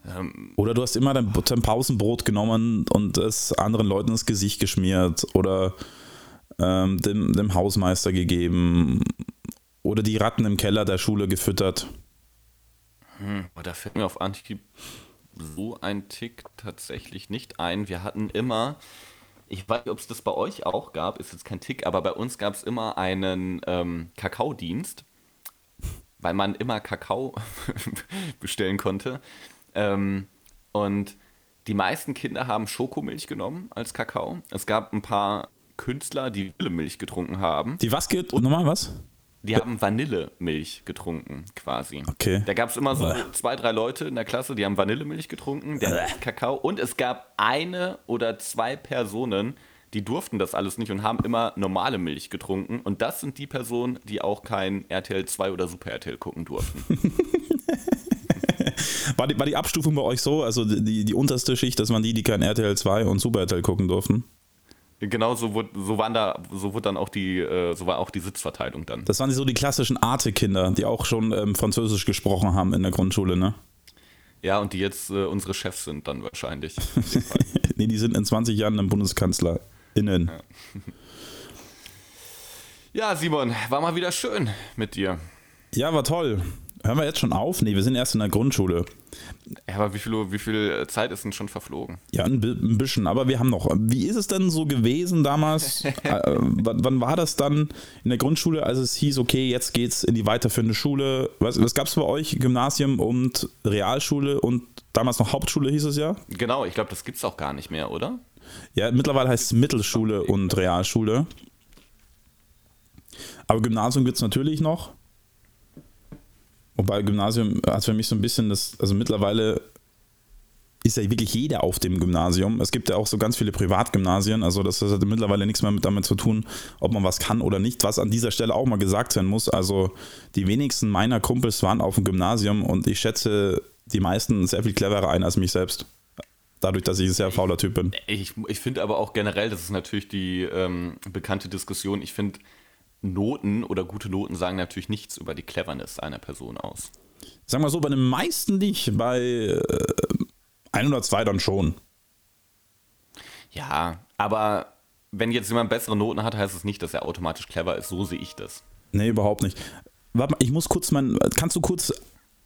Ähm, Oder du hast immer dein, dein Pausenbrot genommen und es anderen Leuten ins Gesicht geschmiert oder ähm, dem, dem Hausmeister gegeben oder die Ratten im Keller der Schule gefüttert. Aber da fällt mir auf Anhieb so ein Tick tatsächlich nicht ein. Wir hatten immer, ich weiß nicht, ob es das bei euch auch gab, ist jetzt kein Tick, aber bei uns gab es immer einen ähm, Kakaodienst, weil man immer Kakao <laughs> bestellen konnte. Ähm, und die meisten Kinder haben Schokomilch genommen als Kakao. Es gab ein paar Künstler, die Milch getrunken haben. Die was geht? Nochmal was? Die haben Vanillemilch getrunken, quasi. Okay. Da gab es immer so zwei, drei Leute in der Klasse, die haben Vanillemilch getrunken, der. Kakao. Und es gab eine oder zwei Personen, die durften das alles nicht und haben immer normale Milch getrunken. Und das sind die Personen, die auch kein RTL 2 oder Super RTL gucken durften. <laughs> War die, war die Abstufung bei euch so? Also die, die unterste Schicht, das waren die, die kein RTL 2 und Super RTL gucken durften? Genau so wurde, so waren da, so wurde dann auch die, äh, so war auch die Sitzverteilung dann. Das waren so die klassischen Arte-Kinder, die auch schon ähm, Französisch gesprochen haben in der Grundschule, ne? Ja, und die jetzt äh, unsere Chefs sind dann wahrscheinlich. <laughs> nee, die sind in 20 Jahren dann BundeskanzlerInnen. Ja, Simon, war mal wieder schön mit dir. Ja, war toll. Hören wir jetzt schon auf? Nee, wir sind erst in der Grundschule. Ja, aber wie viel, wie viel Zeit ist denn schon verflogen? Ja, ein, ein bisschen, aber wir haben noch. Wie ist es denn so gewesen damals? <laughs> äh, wann, wann war das dann in der Grundschule, als es hieß, okay, jetzt geht's in die weiterführende Schule? Was, was gab es bei euch? Gymnasium und Realschule und damals noch Hauptschule hieß es ja? Genau, ich glaube, das gibt's auch gar nicht mehr, oder? Ja, mittlerweile heißt es Mittelschule und Realschule. Aber Gymnasium gibt es natürlich noch. Wobei Gymnasium hat für mich so ein bisschen das, also mittlerweile ist ja wirklich jeder auf dem Gymnasium. Es gibt ja auch so ganz viele Privatgymnasien, also das hat mittlerweile nichts mehr mit damit zu tun, ob man was kann oder nicht, was an dieser Stelle auch mal gesagt sein muss. Also die wenigsten meiner Kumpels waren auf dem Gymnasium und ich schätze die meisten sehr viel cleverer ein als mich selbst. Dadurch, dass ich ein sehr fauler Typ bin. Ich, ich finde aber auch generell, das ist natürlich die ähm, bekannte Diskussion, ich finde, Noten oder gute Noten sagen natürlich nichts über die Cleverness einer Person aus. Sagen wir so, bei den meisten nicht, bei äh, ein oder zwei dann schon. Ja, aber wenn jetzt jemand bessere Noten hat, heißt es nicht, dass er automatisch clever ist. So sehe ich das. Nee, überhaupt nicht. Warte mal, ich muss kurz mein. Kannst du kurz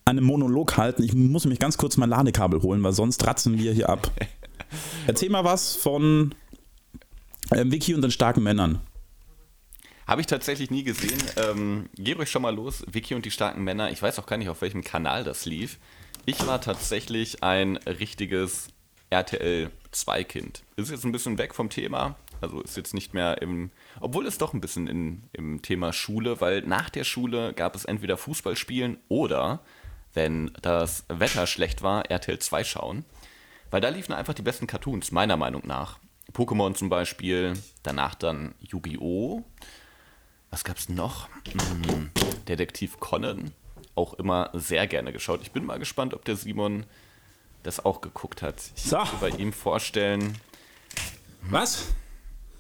einen Monolog halten? Ich muss mich ganz kurz mein Ladekabel holen, weil sonst ratzen wir hier ab. <laughs> Erzähl mal was von ähm, Vicky und den starken Männern. Habe ich tatsächlich nie gesehen. Ähm, gebt euch schon mal los. Vicky und die starken Männer. Ich weiß auch gar nicht, auf welchem Kanal das lief. Ich war tatsächlich ein richtiges RTL 2 Kind. Ist jetzt ein bisschen weg vom Thema. Also ist jetzt nicht mehr im, obwohl es doch ein bisschen in, im Thema Schule, weil nach der Schule gab es entweder Fußballspielen oder, wenn das Wetter schlecht war, RTL 2 schauen. Weil da liefen einfach die besten Cartoons, meiner Meinung nach. Pokémon zum Beispiel, danach dann Yu-Gi-Oh! Was gab's noch? Hm, Detektiv Conan, auch immer sehr gerne geschaut. Ich bin mal gespannt, ob der Simon das auch geguckt hat. Ich So. kann mir bei ihm vorstellen, Was?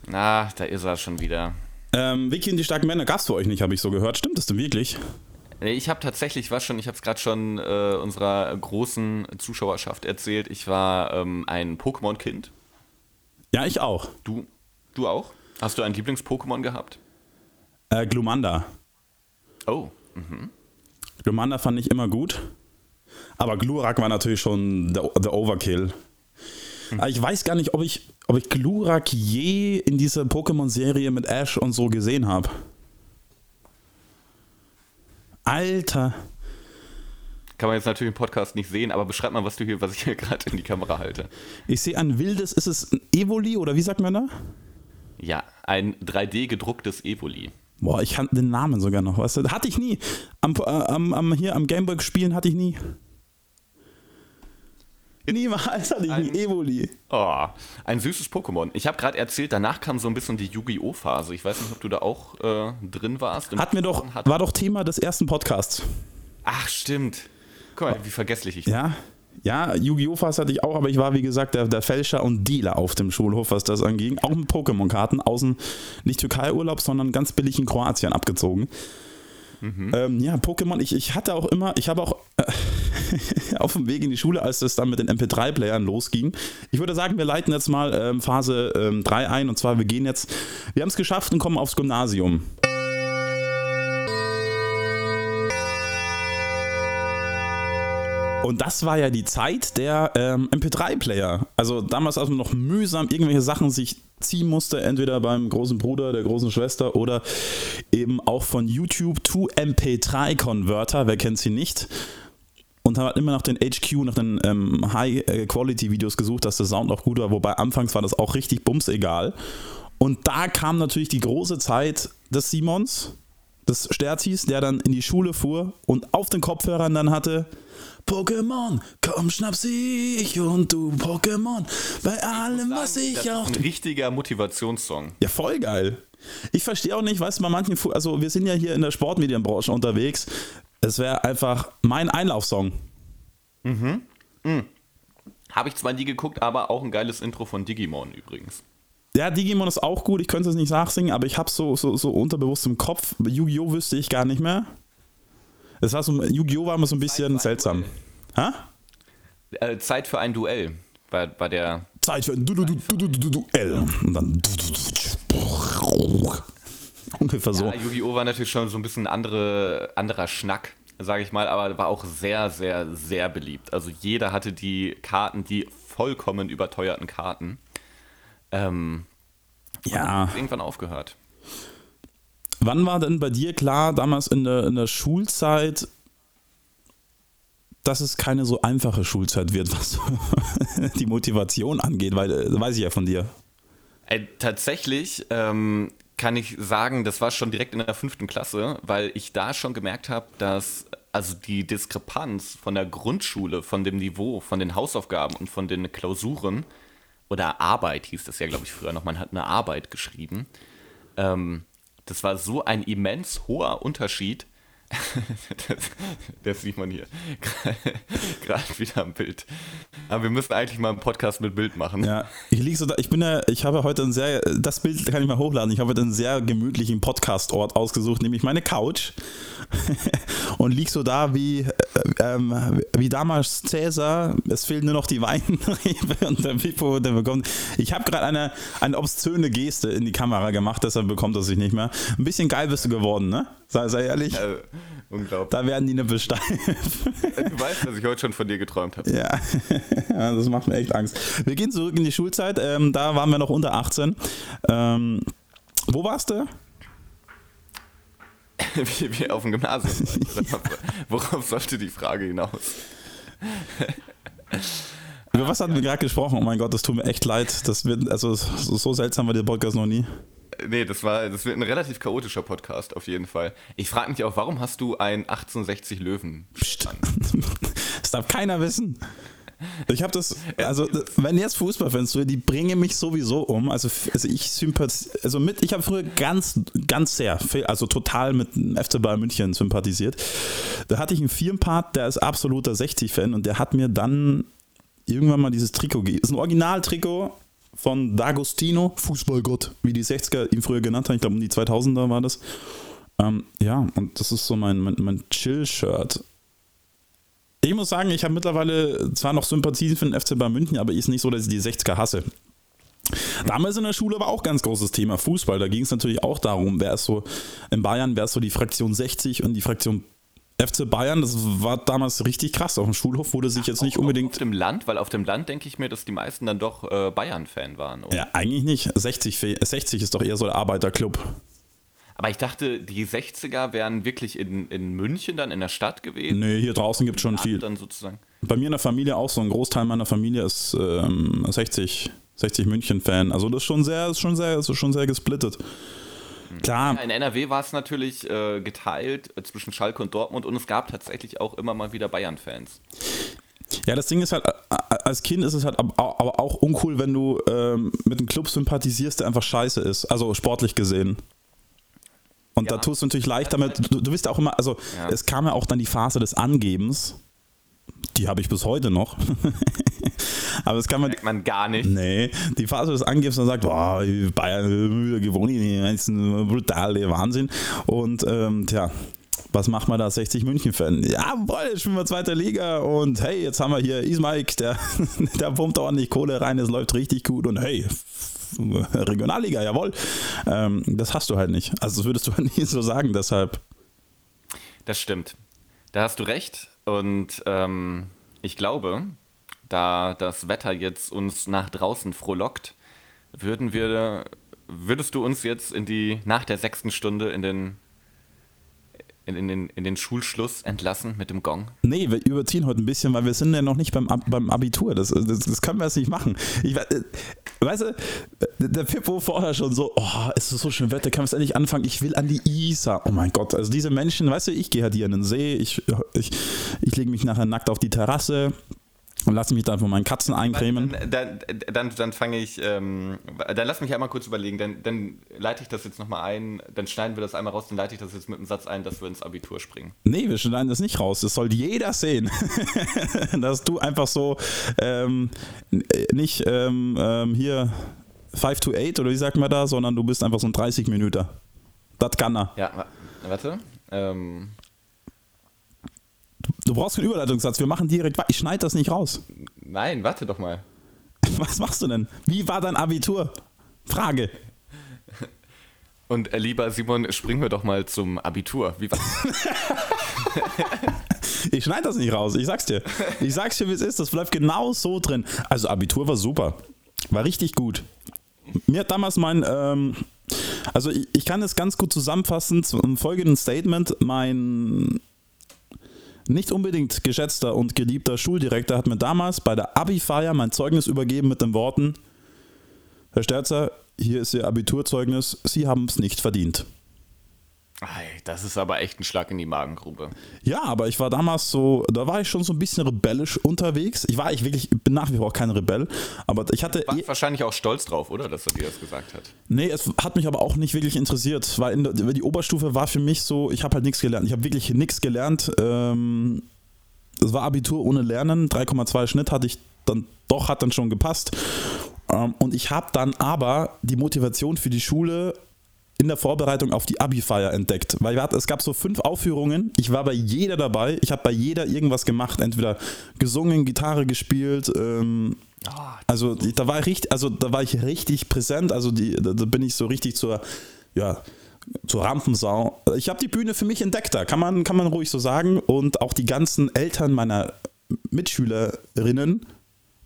na, da ist er schon wieder. Ähm, Vicky und die starken Männer gab es für euch nicht, habe ich so gehört. Stimmt das denn wirklich? Nee, Ich habe tatsächlich, was schon, ich habe es gerade schon äh, unserer großen Zuschauerschaft erzählt, ich war ähm, ein Pokémon-Kind. Ja, ich auch. Du, du auch? Hast du ein Lieblings-Pokémon gehabt? Äh, Glumanda. Oh, Glumanda fand ich immer gut. Aber Glurak war natürlich schon der, der Overkill. Aber ich weiß gar nicht, ob ich, ob ich Glurak je in dieser Pokémon-Serie mit Ash und so gesehen habe. Alter. Kann man jetzt natürlich im Podcast nicht sehen, aber beschreib mal, was du hier, was ich hier gerade in die Kamera halte. Ich sehe ein wildes, ist es ein Evoli oder wie sagt man da? Ja, ein 3D gedrucktes Evoli. Boah, ich kannte den Namen sogar noch, weißt du? Hatte ich nie. Am, äh, am, am, hier am Gameboy spielen hatte ich nie. Niemals hatte ich Ein- nie Evoli. Oh, ein süßes Pokémon. Ich habe gerade erzählt, danach kam so ein bisschen die Yu-Gi-Oh! Phase. Ich weiß nicht, ob du da auch äh, drin warst. Hat mir doch, Hat- war doch Thema des ersten Podcasts. Ach, stimmt. Guck mal, wie vergesslich ich bin. Ja, ja, Yu-Gi-Oh! Fass hatte ich auch, aber ich war, wie gesagt, der, der Fälscher und Dealer auf dem Schulhof, was das anging. Auch mit Pokémon-Karten, außen nicht Türkei-Urlaub, sondern ganz billig in Kroatien abgezogen. Ähm, ja, Pokémon, ich, ich hatte auch immer, ich habe auch äh, <laughs> auf dem Weg in die Schule, als es dann mit den MP3-Playern losging. Ich würde sagen, wir leiten jetzt mal ähm, Phase ähm, 3 ein und zwar, wir gehen jetzt, wir haben es geschafft und kommen aufs Gymnasium. Und das war ja die Zeit der ähm, MP3-Player. Also damals, als man noch mühsam irgendwelche Sachen sich ziehen musste, entweder beim großen Bruder, der großen Schwester oder eben auch von YouTube to MP3-Converter, wer kennt sie nicht? Und halt immer nach den HQ, nach den ähm, High-Quality-Videos gesucht, dass der Sound auch gut war. Wobei anfangs war das auch richtig bums egal. Und da kam natürlich die große Zeit des Simons, des Sterzis, der dann in die Schule fuhr und auf den Kopfhörern dann hatte Pokémon, komm schnaps ich und du Pokémon, bei allem, was das ich ist auch... ein richtiger Motivationssong. Ja, voll geil. Ich verstehe auch nicht, weißt du, bei manchen, Fu- also wir sind ja hier in der Sportmedienbranche unterwegs, es wäre einfach mein Einlaufsong. Habe ich zwar nie geguckt, aber auch ein geiles Intro von Digimon übrigens. Ja, Digimon ist auch gut, ich könnte es nicht nachsingen, aber ich habe so, so, so unterbewusst im Kopf, Yu-Gi-Oh! wüsste ich gar nicht mehr. Es war so, Yu-Gi-Oh! war immer so ein bisschen seltsam. Ha? Äh, Zeit für ein Duell war, war der. Zeit für ein du du du du du du du L und dann du, du, du, ungefähr so. Ja, Yu-Gi-Oh! war natürlich schon so ein bisschen andere, anderer Schnack, sage ich mal, aber war auch sehr, sehr, sehr beliebt. Also jeder hatte die Karten, die vollkommen überteuerten Karten. Ähm, Ja. irgendwann aufgehört. Wann war denn bei dir klar, damals in der, in der Schulzeit, dass es keine so einfache Schulzeit wird, <laughs> was die Motivation angeht? Weil, äh, weiß ich ja von dir. Äh, tatsächlich ähm, kann ich sagen, das war schon direkt in der fünften Klasse, weil ich da schon gemerkt habe, dass also die Diskrepanz von der Grundschule, von dem Niveau, von den Hausaufgaben und von den Klausuren oder Arbeit hieß das ja, glaube ich, früher noch, man hat eine Arbeit geschrieben. Ähm, das war so ein immens hoher Unterschied. Das, <laughs> das sieht man hier <laughs> gerade wieder am Bild. Aber wir müssen eigentlich mal einen Podcast mit Bild machen. Ja, ich lieg so da, ich bin ja, ich habe heute ein sehr, das Bild kann ich mal hochladen, ich habe heute einen sehr gemütlichen Podcast-Ort ausgesucht, nämlich meine Couch <laughs> und lieg so da wie, äh, ähm, wie damals Cäsar, es fehlen nur noch die Weinrebe und der Pippo, der bekommt, ich habe gerade eine, eine obszöne Geste in die Kamera gemacht, deshalb bekommt er sich nicht mehr. Ein bisschen geil bist du geworden, ne? Sei, sei ehrlich, Äh, <laughs> unglaublich. da werden die Nippel steif. Du weißt, dass ich heute schon von dir geträumt habe. Ja. das macht mir echt Angst. Wir gehen zurück in die Schulzeit. Ähm, da waren wir noch unter 18. Ähm, wo warst du? <laughs> Wie, wie auf dem Gymnasium. <laughs> Worauf sollte die Frage hinaus? Über was hatten wir gerade gesprochen? Oh mein Gott, das tut mir echt leid. Das wird, also so, so seltsam war der Podcast noch nie. Nee, das war, das wird ein relativ chaotischer Podcast auf jeden Fall. Ich frage mich auch, warum hast du ein 1860 Löwen? <laughs> Das darf keiner wissen. Ich habe das, also wenn jetzt Fußballfans die bringen mich sowieso um. Also, also ich sympathisiere, also mit, ich habe früher ganz, ganz sehr, also total mit dem FC Bayern München sympathisiert. Da hatte ich einen Firmenpart, der ist absoluter 60-Fan und der hat mir dann irgendwann mal dieses Trikot gegeben. Das ist ein Originaltrikot von D'Agostino, Fußballgott, wie die 60er ihn früher genannt haben. Ich glaube, um die 2000er war das. Ähm, ja, und das ist so mein, mein, mein Chill-Shirt. Ich muss sagen, ich habe mittlerweile zwar noch Sympathien für den FC Bayern München, aber ist nicht so, dass ich die 60er hasse. Damals in der Schule war auch ganz großes Thema Fußball. Da ging es natürlich auch darum, wer ist so in Bayern, wer ist so die Fraktion 60 und die Fraktion FC Bayern, das war damals richtig krass. Auf dem Schulhof wurde sich jetzt nicht unbedingt. Auf dem Land, weil auf dem Land denke ich mir, dass die meisten dann doch äh, Bayern-Fan waren. Oder? Ja, eigentlich nicht. 60, fe- 60 ist doch eher so der Arbeiterclub. Aber ich dachte, die 60er wären wirklich in, in München dann in der Stadt gewesen. Nee, hier draußen gibt es schon viel. Dann sozusagen. Bei mir in der Familie auch so ein Großteil meiner Familie ist ähm, 60, 60 München-Fan. Also das ist schon sehr, ist schon sehr, ist schon sehr gesplittet. Klar, Ja, in NRW war es natürlich äh, geteilt äh, zwischen Schalke und Dortmund und es gab tatsächlich auch immer mal wieder Bayern-Fans. Ja, das Ding ist halt, als Kind ist es halt aber auch uncool, wenn du ähm, mit einem Club sympathisierst, der einfach scheiße ist. Also sportlich gesehen. Und Ja. da tust du natürlich leicht damit, du, du bist auch immer, also Ja. es kam ja auch dann die Phase des Angebens. Die habe ich bis heute noch. <laughs> aber es kann man, Merkt man gar nicht. Nee, die Phase des Angriffs und sagt, boah, Bayern gewonnen, das ist ein brutaler Wahnsinn. Und ähm, tja, was macht man da als 60 München-Fan? Ja, boah, jetzt spielen wir zweite Liga und hey, jetzt haben wir hier Ismaik, der, <laughs> der pumpt ordentlich Kohle rein, es läuft richtig gut und hey, <laughs> Regionalliga, jawohl. Ähm, das hast du halt nicht. Also das würdest du halt nie so sagen, deshalb. Das stimmt. Da hast du recht. Und ähm, ich glaube, da das Wetter jetzt uns nach draußen frohlockt, würden wir, würdest du uns jetzt in die, nach der sechsten Stunde in den, in, den, in den Schulschluss entlassen mit dem Gong? Nee, wir überziehen heute ein bisschen, weil wir sind ja noch nicht beim, Ab- beim Abitur. Das, das, das können wir jetzt nicht machen. Ich, äh, weißt du, der Pippo vorher schon so, oh, es ist so schön Wetter, kann es endlich anfangen? Ich will an die Isar. Oh mein Gott, also diese Menschen, weißt du, ich gehe halt hier in den See, ich, ich, ich lege mich nachher nackt auf die Terrasse und lasse mich dann von meinen Katzen eincremen. Dann, dann, dann, dann fange ich, ähm, dann lass mich einmal kurz überlegen, dann, dann leite ich das jetzt nochmal ein, dann schneiden wir das einmal raus, dann leite ich das jetzt mit dem Satz ein, dass wir ins Abitur springen. Nee, wir schneiden das nicht raus. Das soll jeder sehen. <laughs> Dass du einfach so ähm, äh, nicht ähm, ähm, hier 5 to 8 oder wie sagt man da, sondern du bist einfach so ein 30 Minuten. Das kann er. Ja, wa- warte. Ähm, Du brauchst keinen Überleitungssatz. Wir machen direkt. Ich schneide das nicht raus. nein, warte doch mal. <laughs> Was machst du denn? Wie war dein Abitur? Frage. Und äh, lieber Simon, springen wir doch mal zum Abitur. Wie war <laughs> Ich schneide das nicht raus. Ich sag's dir. Ich sag's dir, wie es ist. Das bleibt genau so drin. Also Abitur war super. War richtig gut. Mir hat damals mein, ähm, also ich, ich kann es ganz gut zusammenfassen zum folgenden Statement. Mein nicht unbedingt geschätzter und geliebter Schuldirektor hat mir damals bei der Abi-Feier mein Zeugnis übergeben mit den Worten, Herr Sterzer, hier ist Ihr Abiturzeugnis, Sie haben es nicht verdient. Das ist aber echt ein Schlag in die Magengrube. Ja, aber ich war damals so, da war ich schon so ein bisschen rebellisch unterwegs. Ich war eigentlich wirklich, ich bin nach wie vor kein Rebell, aber ich hatte, Warst wahrscheinlich auch stolz drauf, oder, dass er dir das gesagt hat? nee, es hat mich aber auch nicht wirklich interessiert, weil in der, die Oberstufe war für mich so, ich habe halt nichts gelernt. Ich habe wirklich nichts gelernt. Ähm, es war Abitur ohne Lernen, 3,2 Schnitt hatte ich dann doch, hat dann schon gepasst. Ähm, und ich habe dann aber die Motivation für die Schule in der Vorbereitung auf die Abi-Feier entdeckt. Weil wir es gab so fünf Aufführungen, ich war bei jeder dabei, ich habe bei jeder irgendwas gemacht, entweder gesungen, Gitarre gespielt, ähm, also die- da war ich richtig, also da war ich richtig präsent, also die, da, da bin ich so richtig zur, ja, zur Rampensau. Ich habe die Bühne für mich entdeckt, da kann man, kann man ruhig so sagen. Und auch die ganzen Eltern meiner Mitschülerinnen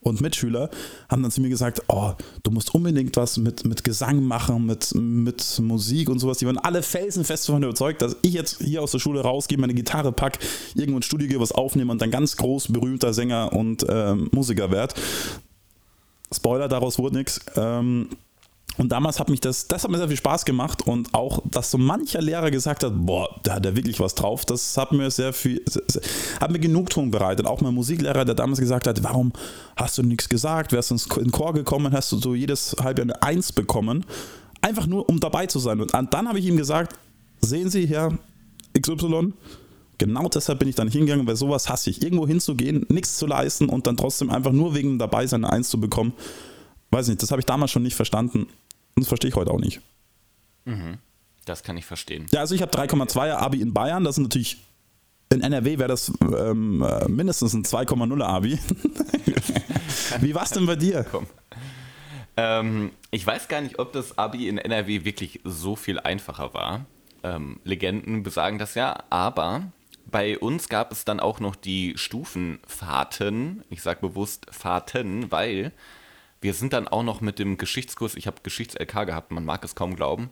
und Mitschüler haben dann zu mir gesagt, oh, du musst unbedingt was mit, mit Gesang machen, mit, mit Musik und sowas. Die waren alle felsenfest davon überzeugt, dass ich jetzt hier aus der Schule rausgehe, meine Gitarre pack, irgendwo ins Studio gehe, was aufnehme und dann ganz groß berühmter Sänger und ähm, Musiker werde. Spoiler, daraus wurde nichts. Ähm, und damals hat mich das, das hat mir sehr viel Spaß gemacht und auch, dass so mancher Lehrer gesagt hat, boah, da hat er wirklich was drauf, das hat mir sehr viel, hat mir Genugtuung bereitet. Auch mein Musiklehrer, der damals gesagt hat, warum hast du nichts gesagt, wärst du ins Chor gekommen, hast du so jedes Halbjahr eine Eins bekommen, einfach nur, um dabei zu sein. Und dann habe ich ihm gesagt, sehen Sie, Herr XY, genau deshalb bin ich dann hingegangen, weil sowas hasse ich. Irgendwo hinzugehen, nichts zu leisten und dann trotzdem einfach nur wegen dabei sein eine Eins zu bekommen, weiß nicht, das habe ich damals schon nicht verstanden. Und das verstehe ich heute auch nicht. Das kann ich verstehen. Ja, also ich habe 3,2er Abi in Bayern. Das ist natürlich, in NRW wäre das ähm, äh, mindestens ein 2,0er Abi. <laughs> Wie war es denn bei dir? Ähm, ich weiß gar nicht, ob das Abi in NRW wirklich so viel einfacher war. Ähm, Legenden besagen das ja, aber bei uns gab es dann auch noch die Stufenfahrten. Ich sage bewusst Fahrten, weil wir sind dann auch noch mit dem Geschichtskurs, ich habe Geschichts-LK gehabt, man mag es kaum glauben,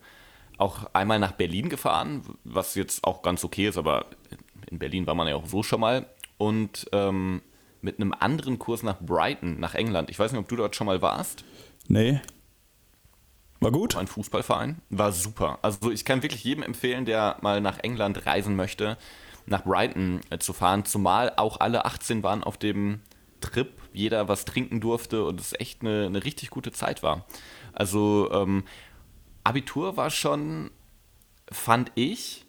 auch einmal nach Berlin gefahren, was jetzt auch ganz okay ist, aber in Berlin war man ja auch so schon mal. Und ähm, mit einem anderen Kurs nach Brighton, nach England. Ich weiß nicht, ob du dort schon mal warst. Nee. War gut? Ein Fußballverein. War super. Also ich kann wirklich jedem empfehlen, der mal nach England reisen möchte, nach Brighton äh, zu fahren. Zumal auch alle 18 waren auf dem Trip, jeder was trinken durfte und es echt eine, eine richtig gute Zeit war. Also ähm, Abitur war schon, fand ich,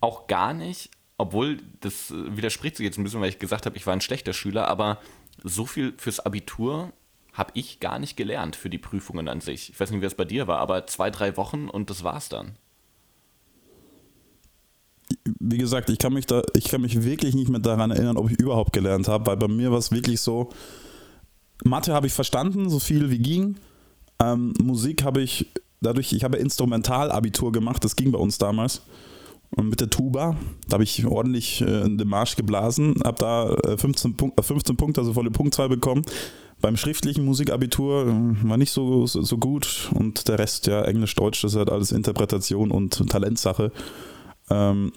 auch gar nicht obwohl das äh, widerspricht sich jetzt ein bisschen, weil ich gesagt habe, ich war ein schlechter Schüler, aber so viel fürs Abitur habe ich gar nicht gelernt für die Prüfungen an sich. Ich weiß nicht, wie es bei dir war, aber zwei, drei Wochen und das war's dann. Wie gesagt, ich kann mich da, ich kann mich wirklich nicht mehr daran erinnern, ob ich überhaupt gelernt habe, weil bei mir war es wirklich so, Mathe habe ich verstanden, so viel wie ging. Ähm, Musik habe ich dadurch, ich habe Instrumentalabitur gemacht, das ging bei uns damals mit der Tuba. Da habe ich ordentlich äh, den Marsch geblasen, habe da 15, äh, Punkt, 15 äh, Punkte, also volle Punktzahl bekommen. Beim schriftlichen Musikabitur äh, war nicht so, so, so, gut und der Rest, ja, Englisch, Deutsch, das ist halt alles Interpretation und Talentsache. Ähm,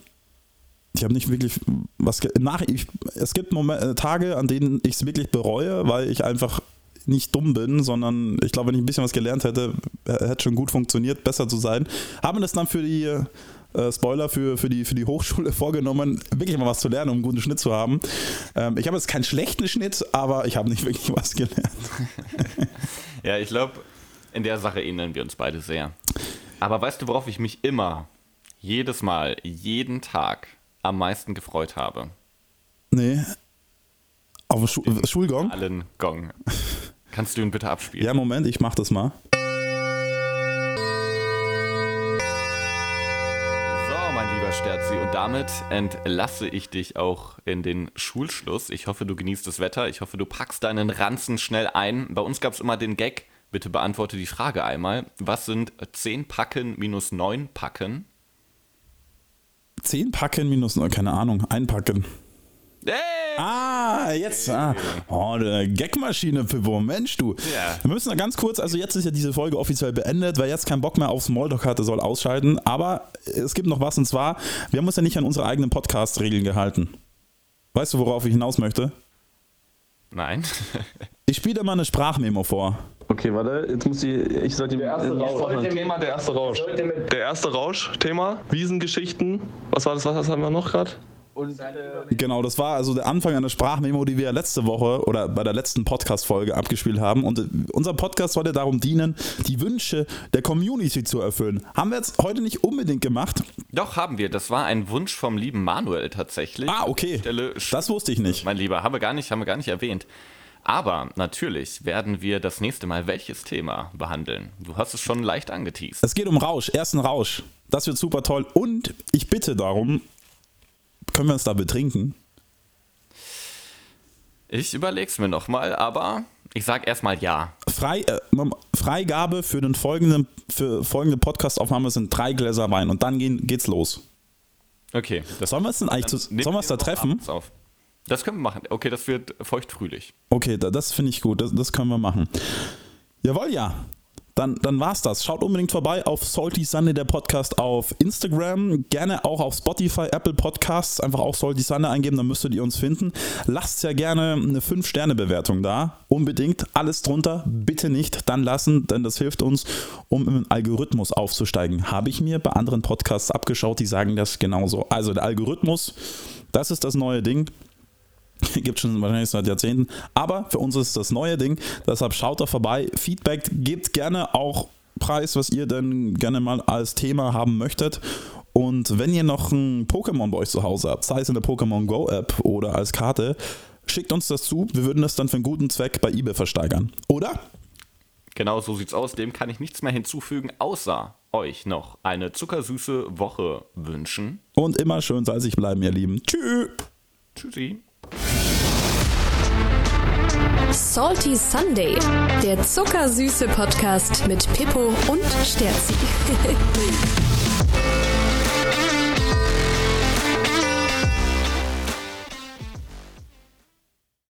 ich habe nicht wirklich was nach. Ich, es gibt Momente, Tage, an denen ich es wirklich bereue, weil ich einfach nicht dumm bin, sondern ich glaube, wenn ich ein bisschen was gelernt hätte, hätte schon gut funktioniert, besser zu sein. Haben das dann für die äh, Spoiler für, für, die, für die Hochschule <laughs> vorgenommen, wirklich mal was zu lernen, um einen guten Schnitt zu haben. Ähm, ich habe jetzt keinen schlechten Schnitt, aber ich habe nicht <laughs> wirklich was gelernt. <laughs> ja, ich glaube, in der Sache ähneln wir uns beide sehr. Aber weißt du, worauf ich mich immer, jedes Mal, jeden Tag am meisten gefreut habe? Nee. Auf Schu Schulgong? Allen Gong. <laughs> Kannst du ihn bitte abspielen? Ja, Moment, ich mach das mal. Sterzi. Und damit entlasse ich dich auch in den Schulschluss. Ich hoffe, du genießt das Wetter. Ich hoffe, du packst deinen Ranzen schnell ein. Bei uns gab es immer den Gag. Bitte beantworte die Frage einmal. Was sind 10 Packen minus 9 Packen? 10 Packen minus 9, keine Ahnung. Einpacken. Hey! Ah, jetzt. Ah. Oh, eine Gagmaschine, Pippo. Mensch, du. Ja. Wir müssen ganz kurz, also jetzt ist ja diese Folge offiziell beendet. Wer jetzt keinen Bock mehr auf Smalltalk hatte, soll ausschalten. Aber es gibt noch was und zwar, wir haben uns ja nicht an unsere eigenen Podcast-Regeln gehalten. Weißt du, worauf ich hinaus möchte? Nein. <laughs> ich spiele mal eine Sprachmemo vor. Okay, warte, jetzt muss ich, ich sollte der erste Rausch. Thema, der erste Rausch. Der erste Rausch, Thema, Wiesengeschichten. Was war das, was haben wir noch gerade? Und, äh, genau, das war also der Anfang einer Sprachmemo, die wir letzte Woche oder bei der letzten Podcast-Folge abgespielt haben. Und äh, unser Podcast sollte darum dienen, die Wünsche der Community zu erfüllen. Haben wir jetzt heute nicht unbedingt gemacht. Doch, haben wir. Das war ein Wunsch vom lieben Manuel tatsächlich. Ah, okay. Stelle, das wusste ich nicht. Mein Lieber, haben wir gar nicht, haben wir gar nicht erwähnt. Aber natürlich werden wir das nächste Mal welches Thema behandeln? Du hast es schon leicht angeteased. Es geht um Rausch, ersten Rausch. Das wird super toll. Und ich bitte darum, können wir uns da betrinken? Ich überleg's mir nochmal, aber ich sag erstmal ja. Frei, äh, Freigabe für den folgenden für folgende Podcastaufnahme sind drei Gläser Wein und dann gehen, geht's los. Okay. sollen wir es denn eigentlich zu, sollen wir es da treffen? Auf. Das können wir machen. Okay, das wird feuchtfrühlich. Okay, das finde ich gut. Das, das können wir machen. Jawohl, ja dann, dann war's das. Schaut unbedingt vorbei auf Salty Sunday, der Podcast auf Instagram. Gerne auch auf Spotify, Apple Podcasts. Einfach auch Salty Sunday eingeben, dann müsstet ihr uns finden. Lasst ja gerne eine 5-Sterne-Bewertung da. Unbedingt. Alles drunter. Bitte nicht dann lassen, denn das hilft uns, um im Algorithmus aufzusteigen. Habe ich mir bei anderen Podcasts abgeschaut, die sagen das genauso. Also der Algorithmus, das ist das neue Ding. <laughs> Gibt schon wahrscheinlich seit Jahrzehnten. Aber für uns ist das neue Ding. Deshalb schaut da vorbei. Feedback gebt gerne auch Preis, was ihr denn gerne mal als Thema haben möchtet. Und wenn ihr noch ein Pokémon bei euch zu Hause habt, sei es in der Pokémon Go App oder als Karte, schickt uns das zu. Wir würden das dann für einen guten Zweck bei eBay versteigern. Oder? Genau so sieht's aus. Dem kann ich nichts mehr hinzufügen, außer euch noch eine zuckersüße Woche wünschen. Und immer schön salzig bleiben, ihr Lieben. Tschüss. Tschüssi. Salty Sunday, der zuckersüße Podcast mit Pippo und Sterzi. <laughs>